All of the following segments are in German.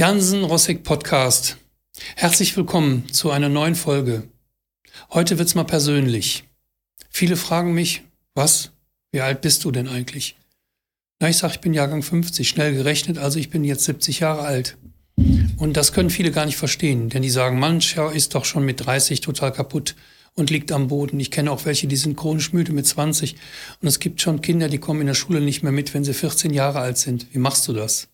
Jansen Rossek Podcast. Herzlich willkommen zu einer neuen Folge. Heute wird's mal persönlich. Viele fragen mich, was? Wie alt bist du denn eigentlich? Na, ich sag, ich bin Jahrgang 50, schnell gerechnet, also ich bin jetzt 70 Jahre alt. Und das können viele gar nicht verstehen, denn die sagen, mancher ist doch schon mit 30 total kaputt und liegt am Boden. Ich kenne auch welche, die sind chronisch müde mit 20. Und es gibt schon Kinder, die kommen in der Schule nicht mehr mit, wenn sie 14 Jahre alt sind. Wie machst du das?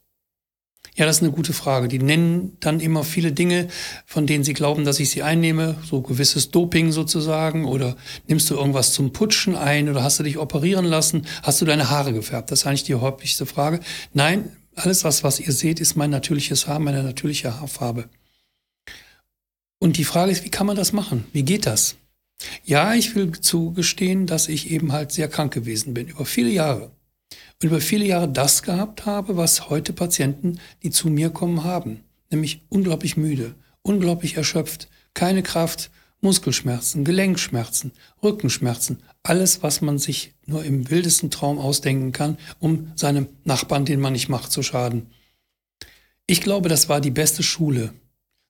Ja, das ist eine gute Frage. Die nennen dann immer viele Dinge, von denen sie glauben, dass ich sie einnehme, so gewisses Doping sozusagen, oder nimmst du irgendwas zum Putschen ein, oder hast du dich operieren lassen, hast du deine Haare gefärbt? Das ist eigentlich die häufigste Frage. Nein, alles was, was ihr seht, ist mein natürliches Haar, meine natürliche Haarfarbe. Und die Frage ist, wie kann man das machen? Wie geht das? Ja, ich will zugestehen, dass ich eben halt sehr krank gewesen bin, über viele Jahre und über viele Jahre das gehabt habe, was heute Patienten, die zu mir kommen, haben. Nämlich unglaublich müde, unglaublich erschöpft, keine Kraft, Muskelschmerzen, Gelenkschmerzen, Rückenschmerzen, alles, was man sich nur im wildesten Traum ausdenken kann, um seinem Nachbarn, den man nicht macht, zu schaden. Ich glaube, das war die beste Schule,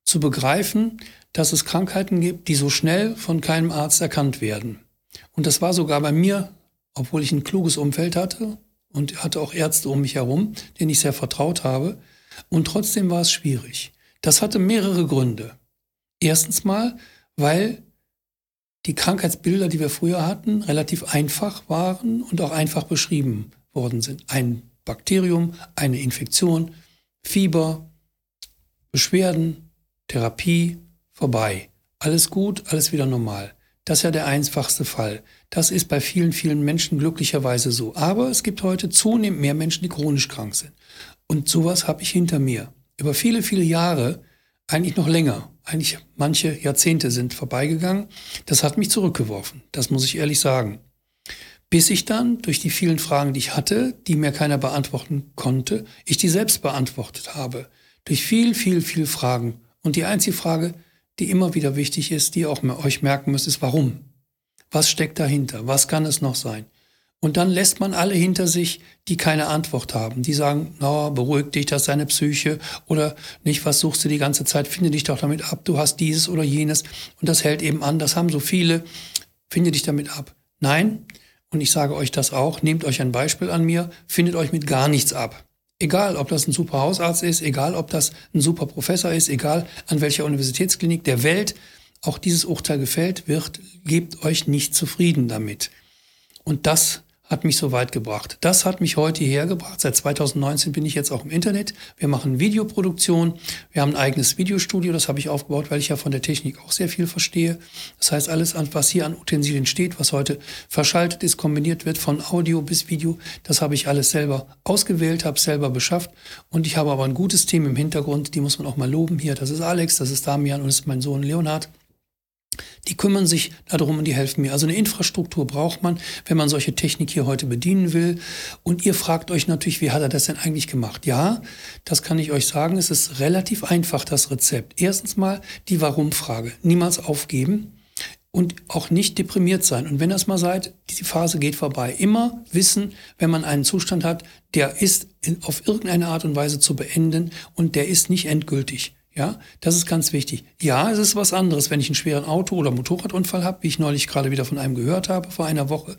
zu begreifen, dass es Krankheiten gibt, die so schnell von keinem Arzt erkannt werden. Und das war sogar bei mir, obwohl ich ein kluges Umfeld hatte, und hatte auch Ärzte um mich herum, denen ich sehr vertraut habe. Und trotzdem war es schwierig. Das hatte mehrere Gründe. Erstens mal, weil die Krankheitsbilder, die wir früher hatten, relativ einfach waren und auch einfach beschrieben worden sind. Ein Bakterium, eine Infektion, Fieber, Beschwerden, Therapie, vorbei. Alles gut, alles wieder normal. Das ist ja der einfachste Fall. Das ist bei vielen, vielen Menschen glücklicherweise so. Aber es gibt heute zunehmend mehr Menschen, die chronisch krank sind. Und sowas habe ich hinter mir. Über viele, viele Jahre, eigentlich noch länger, eigentlich manche Jahrzehnte sind vorbeigegangen. Das hat mich zurückgeworfen. Das muss ich ehrlich sagen. Bis ich dann durch die vielen Fragen, die ich hatte, die mir keiner beantworten konnte, ich die selbst beantwortet habe. Durch viel, viel, viel Fragen. Und die einzige Frage, die immer wieder wichtig ist, die auch euch merken müsst, ist warum? Was steckt dahinter? Was kann es noch sein? Und dann lässt man alle hinter sich, die keine Antwort haben. Die sagen, na, beruhig dich, das ist deine Psyche. Oder nicht, was suchst du die ganze Zeit? Finde dich doch damit ab. Du hast dieses oder jenes. Und das hält eben an. Das haben so viele. Finde dich damit ab. Nein. Und ich sage euch das auch. Nehmt euch ein Beispiel an mir. Findet euch mit gar nichts ab. Egal, ob das ein super Hausarzt ist, egal, ob das ein super Professor ist, egal an welcher Universitätsklinik der Welt auch dieses Urteil gefällt wird, gebt euch nicht zufrieden damit. Und das hat mich so weit gebracht. Das hat mich heute hierher gebracht. Seit 2019 bin ich jetzt auch im Internet. Wir machen Videoproduktion. Wir haben ein eigenes Videostudio. Das habe ich aufgebaut, weil ich ja von der Technik auch sehr viel verstehe. Das heißt, alles, was hier an Utensilien steht, was heute verschaltet ist, kombiniert wird von Audio bis Video, das habe ich alles selber ausgewählt, habe selber beschafft. Und ich habe aber ein gutes Team im Hintergrund. Die muss man auch mal loben hier. Das ist Alex, das ist Damian und das ist mein Sohn Leonhard. Die kümmern sich darum und die helfen mir. Also eine Infrastruktur braucht man, wenn man solche Technik hier heute bedienen will. Und ihr fragt euch natürlich, wie hat er das denn eigentlich gemacht? Ja, das kann ich euch sagen. Es ist relativ einfach, das Rezept. Erstens mal die Warum-Frage. Niemals aufgeben und auch nicht deprimiert sein. Und wenn das mal seid, die Phase geht vorbei. Immer wissen, wenn man einen Zustand hat, der ist auf irgendeine Art und Weise zu beenden und der ist nicht endgültig. Ja, das ist ganz wichtig. Ja, es ist was anderes, wenn ich einen schweren Auto- oder Motorradunfall habe, wie ich neulich gerade wieder von einem gehört habe vor einer Woche.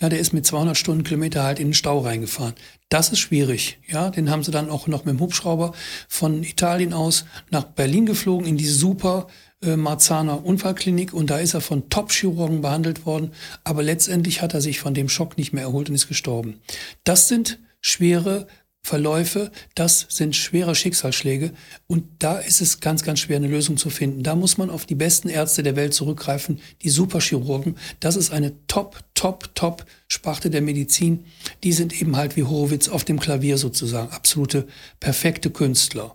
Ja, der ist mit 200 Stundenkilometer halt in den Stau reingefahren. Das ist schwierig. Ja, den haben sie dann auch noch mit dem Hubschrauber von Italien aus nach Berlin geflogen in die super äh, Marzahner Unfallklinik und da ist er von Top-Chirurgen behandelt worden. Aber letztendlich hat er sich von dem Schock nicht mehr erholt und ist gestorben. Das sind schwere Verläufe, das sind schwere Schicksalsschläge und da ist es ganz, ganz schwer, eine Lösung zu finden. Da muss man auf die besten Ärzte der Welt zurückgreifen, die Superchirurgen. Das ist eine Top, Top, Top Sparte der Medizin. Die sind eben halt wie Horowitz auf dem Klavier sozusagen, absolute perfekte Künstler.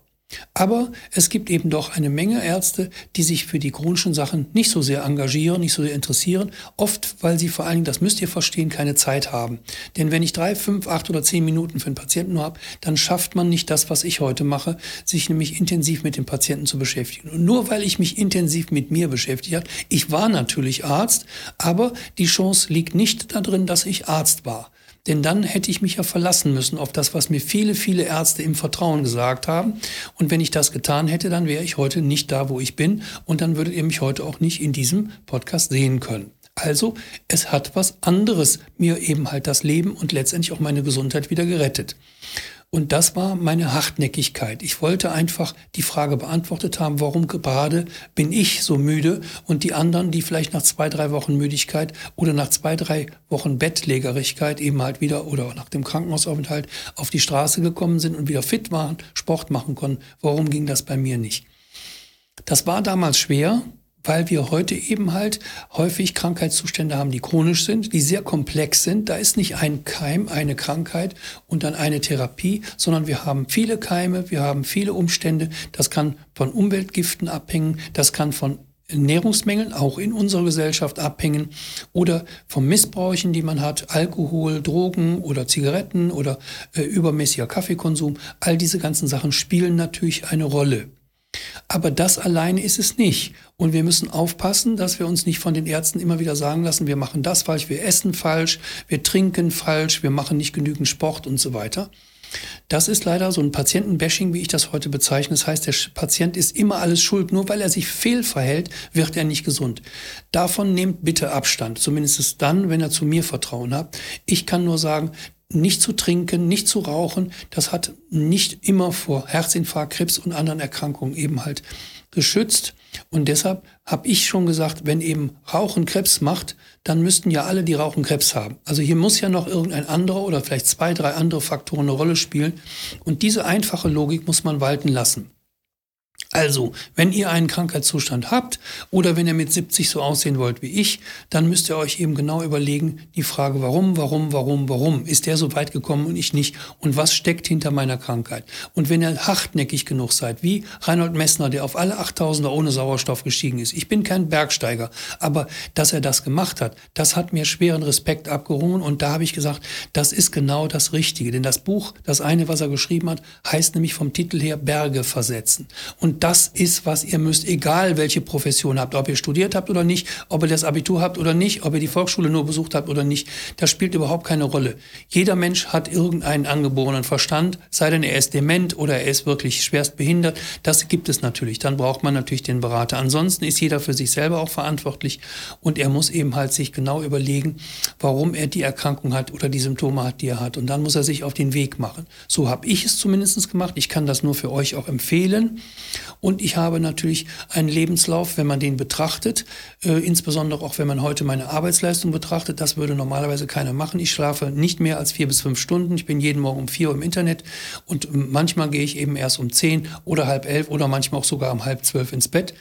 Aber es gibt eben doch eine Menge Ärzte, die sich für die chronischen Sachen nicht so sehr engagieren, nicht so sehr interessieren. Oft, weil sie vor allen Dingen, das müsst ihr verstehen, keine Zeit haben. Denn wenn ich drei, fünf, acht oder zehn Minuten für einen Patienten nur habe, dann schafft man nicht das, was ich heute mache, sich nämlich intensiv mit dem Patienten zu beschäftigen. Und nur weil ich mich intensiv mit mir beschäftigt habe, ich war natürlich Arzt, aber die Chance liegt nicht darin, dass ich Arzt war. Denn dann hätte ich mich ja verlassen müssen auf das, was mir viele, viele Ärzte im Vertrauen gesagt haben. Und wenn ich das getan hätte, dann wäre ich heute nicht da, wo ich bin. Und dann würdet ihr mich heute auch nicht in diesem Podcast sehen können. Also, es hat was anderes mir eben halt das Leben und letztendlich auch meine Gesundheit wieder gerettet. Und das war meine Hartnäckigkeit. Ich wollte einfach die Frage beantwortet haben, warum gerade bin ich so müde und die anderen, die vielleicht nach zwei, drei Wochen Müdigkeit oder nach zwei, drei Wochen Bettlägerigkeit eben halt wieder oder nach dem Krankenhausaufenthalt auf die Straße gekommen sind und wieder fit waren, Sport machen konnten. Warum ging das bei mir nicht? Das war damals schwer, weil wir heute eben halt häufig Krankheitszustände haben, die chronisch sind, die sehr komplex sind. Da ist nicht ein Keim, eine Krankheit und dann eine Therapie, sondern wir haben viele Keime, wir haben viele Umstände. Das kann von Umweltgiften abhängen, das kann von Ernährungsmängeln auch in unserer Gesellschaft abhängen oder von Missbräuchen, die man hat, Alkohol, Drogen oder Zigaretten oder äh, übermäßiger Kaffeekonsum. All diese ganzen Sachen spielen natürlich eine Rolle. Aber das alleine ist es nicht. Und wir müssen aufpassen, dass wir uns nicht von den Ärzten immer wieder sagen lassen, wir machen das falsch, wir essen falsch, wir trinken falsch, wir machen nicht genügend Sport und so weiter. Das ist leider so ein Patientenbashing, wie ich das heute bezeichne. Das heißt, der Patient ist immer alles schuld. Nur weil er sich fehlverhält, wird er nicht gesund. Davon nehmt bitte Abstand. Zumindest dann, wenn er zu mir Vertrauen hat. Ich kann nur sagen, nicht zu trinken, nicht zu rauchen, das hat nicht immer vor Herzinfarkt, Krebs und anderen Erkrankungen eben halt geschützt. Und deshalb habe ich schon gesagt, wenn eben Rauchen Krebs macht, dann müssten ja alle, die rauchen, Krebs haben. Also hier muss ja noch irgendein anderer oder vielleicht zwei, drei andere Faktoren eine Rolle spielen. Und diese einfache Logik muss man walten lassen. Also, wenn ihr einen Krankheitszustand habt oder wenn ihr mit 70 so aussehen wollt wie ich, dann müsst ihr euch eben genau überlegen, die Frage, warum, warum, warum, warum ist der so weit gekommen und ich nicht und was steckt hinter meiner Krankheit? Und wenn ihr hartnäckig genug seid, wie Reinhold Messner, der auf alle 8000er ohne Sauerstoff gestiegen ist. Ich bin kein Bergsteiger, aber dass er das gemacht hat, das hat mir schweren Respekt abgerungen und da habe ich gesagt, das ist genau das Richtige. Denn das Buch, das eine, was er geschrieben hat, heißt nämlich vom Titel her Berge versetzen. Und das ist, was ihr müsst, egal welche Profession habt, ob ihr studiert habt oder nicht, ob ihr das Abitur habt oder nicht, ob ihr die Volksschule nur besucht habt oder nicht. Das spielt überhaupt keine Rolle. Jeder Mensch hat irgendeinen angeborenen Verstand, sei denn er ist dement oder er ist wirklich schwerst behindert. Das gibt es natürlich. Dann braucht man natürlich den Berater. Ansonsten ist jeder für sich selber auch verantwortlich und er muss eben halt sich genau überlegen, warum er die Erkrankung hat oder die Symptome hat, die er hat. Und dann muss er sich auf den Weg machen. So habe ich es zumindest gemacht. Ich kann das nur für euch auch empfehlen. Und ich habe natürlich einen Lebenslauf, wenn man den betrachtet, äh, insbesondere auch wenn man heute meine Arbeitsleistung betrachtet, das würde normalerweise keiner machen. Ich schlafe nicht mehr als vier bis fünf Stunden. Ich bin jeden Morgen um vier Uhr im Internet und manchmal gehe ich eben erst um zehn oder halb elf oder manchmal auch sogar um halb zwölf ins Bett.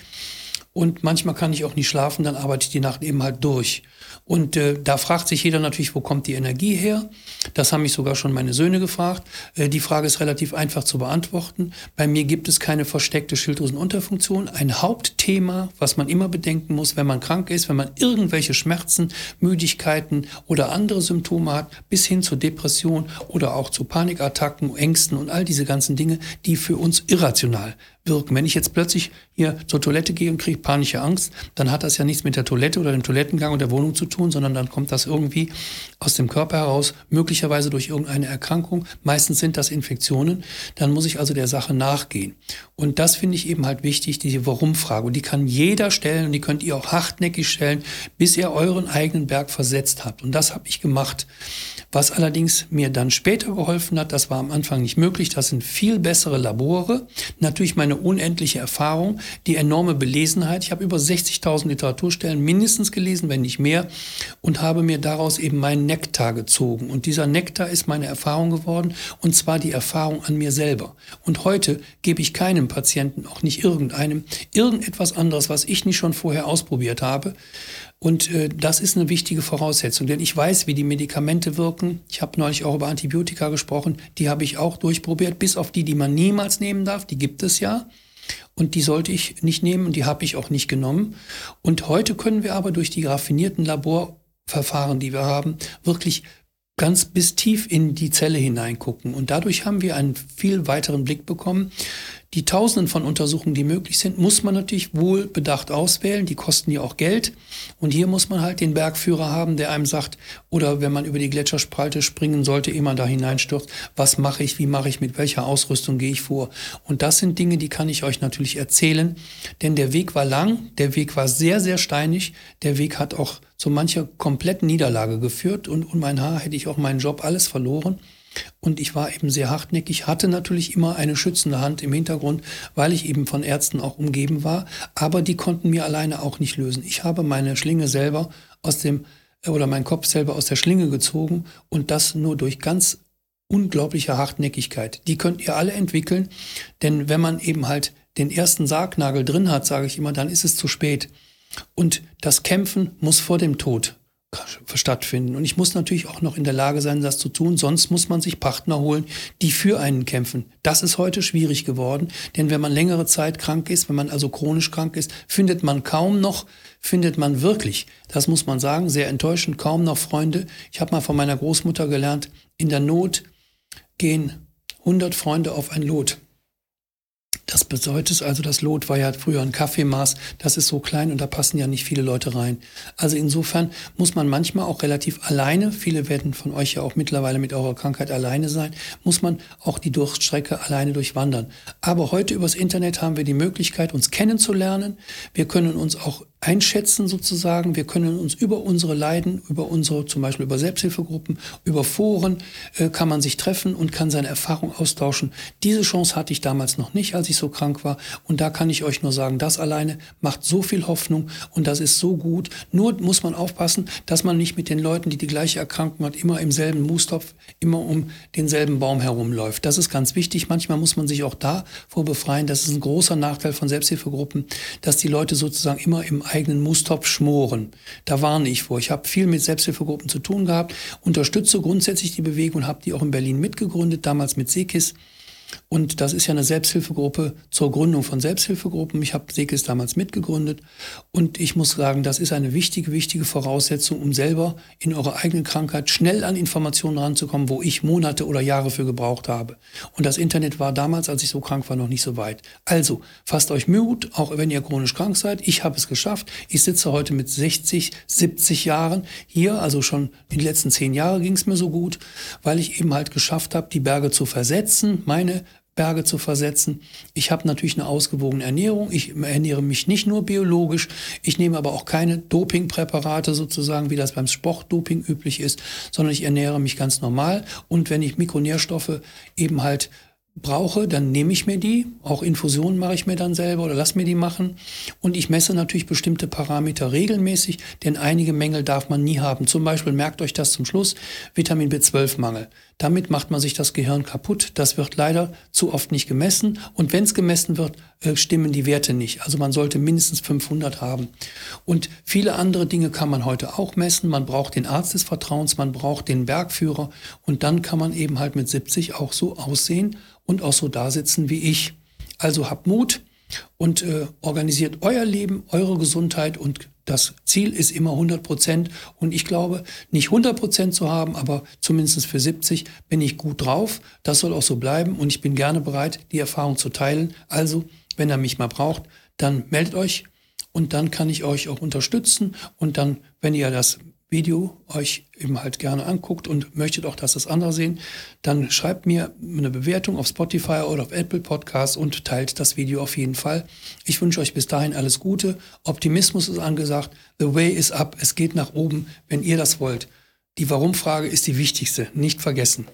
Und manchmal kann ich auch nicht schlafen, dann arbeite ich die Nacht eben halt durch. Und äh, da fragt sich jeder natürlich, wo kommt die Energie her? Das haben mich sogar schon meine Söhne gefragt. Äh, die Frage ist relativ einfach zu beantworten. Bei mir gibt es keine versteckte Schilddrüsenunterfunktion. Ein Hauptthema, was man immer bedenken muss, wenn man krank ist, wenn man irgendwelche Schmerzen, Müdigkeiten oder andere Symptome hat, bis hin zur Depression oder auch zu Panikattacken, Ängsten und all diese ganzen Dinge, die für uns irrational wirken. Wenn ich jetzt plötzlich hier zur Toilette gehe und kriege panische Angst, dann hat das ja nichts mit der Toilette oder dem Toilettengang und der Wohnung zu tun, sondern dann kommt das irgendwie aus dem Körper heraus, möglicherweise durch irgendeine Erkrankung. Meistens sind das Infektionen. Dann muss ich also der Sache nachgehen. Und das finde ich eben halt wichtig, diese Warum-Frage. Und die kann jeder stellen und die könnt ihr auch hartnäckig stellen, bis ihr euren eigenen Berg versetzt habt. Und das habe ich gemacht. Was allerdings mir dann später geholfen hat, das war am Anfang nicht möglich, das sind viel bessere Labore. Natürlich meine unendliche Erfahrung, die enorme Belesenheit. Ich habe über 60.000 Literaturstellen mindestens gelesen, wenn nicht mehr, und habe mir daraus eben meinen Nektar gezogen. Und dieser Nektar ist meine Erfahrung geworden, und zwar die Erfahrung an mir selber. Und heute gebe ich keinem Patienten, auch nicht irgendeinem, irgendetwas anderes, was ich nicht schon vorher ausprobiert habe, und äh, das ist eine wichtige Voraussetzung, denn ich weiß, wie die Medikamente wirken. Ich habe neulich auch über Antibiotika gesprochen. Die habe ich auch durchprobiert, bis auf die, die man niemals nehmen darf. Die gibt es ja. Und die sollte ich nicht nehmen und die habe ich auch nicht genommen. Und heute können wir aber durch die raffinierten Laborverfahren, die wir haben, wirklich ganz bis tief in die Zelle hineingucken. Und dadurch haben wir einen viel weiteren Blick bekommen, Die Tausenden von Untersuchungen, die möglich sind, muss man natürlich wohl bedacht auswählen. Die kosten ja auch Geld. Und hier muss man halt den Bergführer haben, der einem sagt, oder wenn man über die Gletscherspalte springen sollte, immer da hineinstürzt, was mache ich, wie mache ich, mit welcher Ausrüstung gehe ich vor. Und das sind Dinge, die kann ich euch natürlich erzählen. Denn der Weg war lang, der Weg war sehr, sehr steinig. Der Weg hat auch zu mancher kompletten Niederlage geführt. Und um mein Haar hätte ich auch meinen Job alles verloren. Und ich war eben sehr hartnäckig, hatte natürlich immer eine schützende Hand im Hintergrund, weil ich eben von Ärzten auch umgeben war. Aber die konnten mir alleine auch nicht lösen. Ich habe meine Schlinge selber aus dem, oder meinen Kopf selber aus der Schlinge gezogen und das nur durch ganz unglaubliche Hartnäckigkeit. Die könnt ihr alle entwickeln, denn wenn man eben halt den ersten Sargnagel drin hat, sage ich immer, dann ist es zu spät. Und das Kämpfen muss vor dem Tod stattfinden. Und ich muss natürlich auch noch in der Lage sein, das zu tun. Sonst muss man sich Partner holen, die für einen kämpfen. Das ist heute schwierig geworden, denn wenn man längere Zeit krank ist, wenn man also chronisch krank ist, findet man kaum noch, findet man wirklich, das muss man sagen, sehr enttäuschend, kaum noch Freunde. Ich habe mal von meiner Großmutter gelernt, in der Not gehen 100 Freunde auf ein Lot. Das bedeutet also, das Lot war ja früher ein Kaffeemaß. Das ist so klein und da passen ja nicht viele Leute rein. Also insofern muss man manchmal auch relativ alleine, viele werden von euch ja auch mittlerweile mit eurer Krankheit alleine sein, muss man auch die Durchstrecke alleine durchwandern. Aber heute übers Internet haben wir die Möglichkeit, uns kennenzulernen. Wir können uns auch einschätzen sozusagen. Wir können uns über unsere Leiden, über unsere, zum Beispiel über Selbsthilfegruppen, über Foren, äh, kann man sich treffen und kann seine Erfahrung austauschen. Diese Chance hatte ich damals noch nicht, als ich so krank war. Und da kann ich euch nur sagen, das alleine macht so viel Hoffnung und das ist so gut. Nur muss man aufpassen, dass man nicht mit den Leuten, die die gleiche Erkrankung hat, immer im selben Moostopf, immer um denselben Baum herumläuft. Das ist ganz wichtig. Manchmal muss man sich auch davor befreien. Das ist ein großer Nachteil von Selbsthilfegruppen, dass die Leute sozusagen immer im eigenen Moostopf schmoren. Da warne ich vor. Ich habe viel mit Selbsthilfegruppen zu tun gehabt, unterstütze grundsätzlich die Bewegung und habe die auch in Berlin mitgegründet, damals mit Sekis. Und das ist ja eine Selbsthilfegruppe zur Gründung von Selbsthilfegruppen. Ich habe Sekis damals mitgegründet. Und ich muss sagen, das ist eine wichtige, wichtige Voraussetzung, um selber in eurer eigenen Krankheit schnell an Informationen ranzukommen, wo ich Monate oder Jahre für gebraucht habe. Und das Internet war damals, als ich so krank war, noch nicht so weit. Also, fasst euch Mut, auch wenn ihr chronisch krank seid. Ich habe es geschafft. Ich sitze heute mit 60, 70 Jahren hier. Also schon in den letzten zehn Jahren ging es mir so gut, weil ich eben halt geschafft habe, die Berge zu versetzen, meine Berge zu versetzen. Ich habe natürlich eine ausgewogene Ernährung. Ich ernähre mich nicht nur biologisch. Ich nehme aber auch keine Dopingpräparate sozusagen, wie das beim Sportdoping üblich ist, sondern ich ernähre mich ganz normal. Und wenn ich Mikronährstoffe eben halt brauche, dann nehme ich mir die. Auch Infusionen mache ich mir dann selber oder lass mir die machen. Und ich messe natürlich bestimmte Parameter regelmäßig, denn einige Mängel darf man nie haben. Zum Beispiel merkt euch das zum Schluss, Vitamin B12-Mangel. Damit macht man sich das Gehirn kaputt. Das wird leider zu oft nicht gemessen. Und wenn es gemessen wird, äh, stimmen die Werte nicht. Also man sollte mindestens 500 haben. Und viele andere Dinge kann man heute auch messen. Man braucht den Arzt des Vertrauens, man braucht den Bergführer. Und dann kann man eben halt mit 70 auch so aussehen und auch so da sitzen wie ich. Also habt Mut und äh, organisiert euer Leben, eure Gesundheit und das Ziel ist immer 100 Prozent und ich glaube, nicht 100 Prozent zu haben, aber zumindest für 70 bin ich gut drauf. Das soll auch so bleiben und ich bin gerne bereit, die Erfahrung zu teilen. Also, wenn er mich mal braucht, dann meldet euch und dann kann ich euch auch unterstützen und dann, wenn ihr das Video euch eben halt gerne anguckt und möchtet auch, dass das andere sehen, dann schreibt mir eine Bewertung auf Spotify oder auf Apple Podcasts und teilt das Video auf jeden Fall. Ich wünsche euch bis dahin alles Gute. Optimismus ist angesagt. The way is up. Es geht nach oben, wenn ihr das wollt. Die Warum-Frage ist die wichtigste. Nicht vergessen.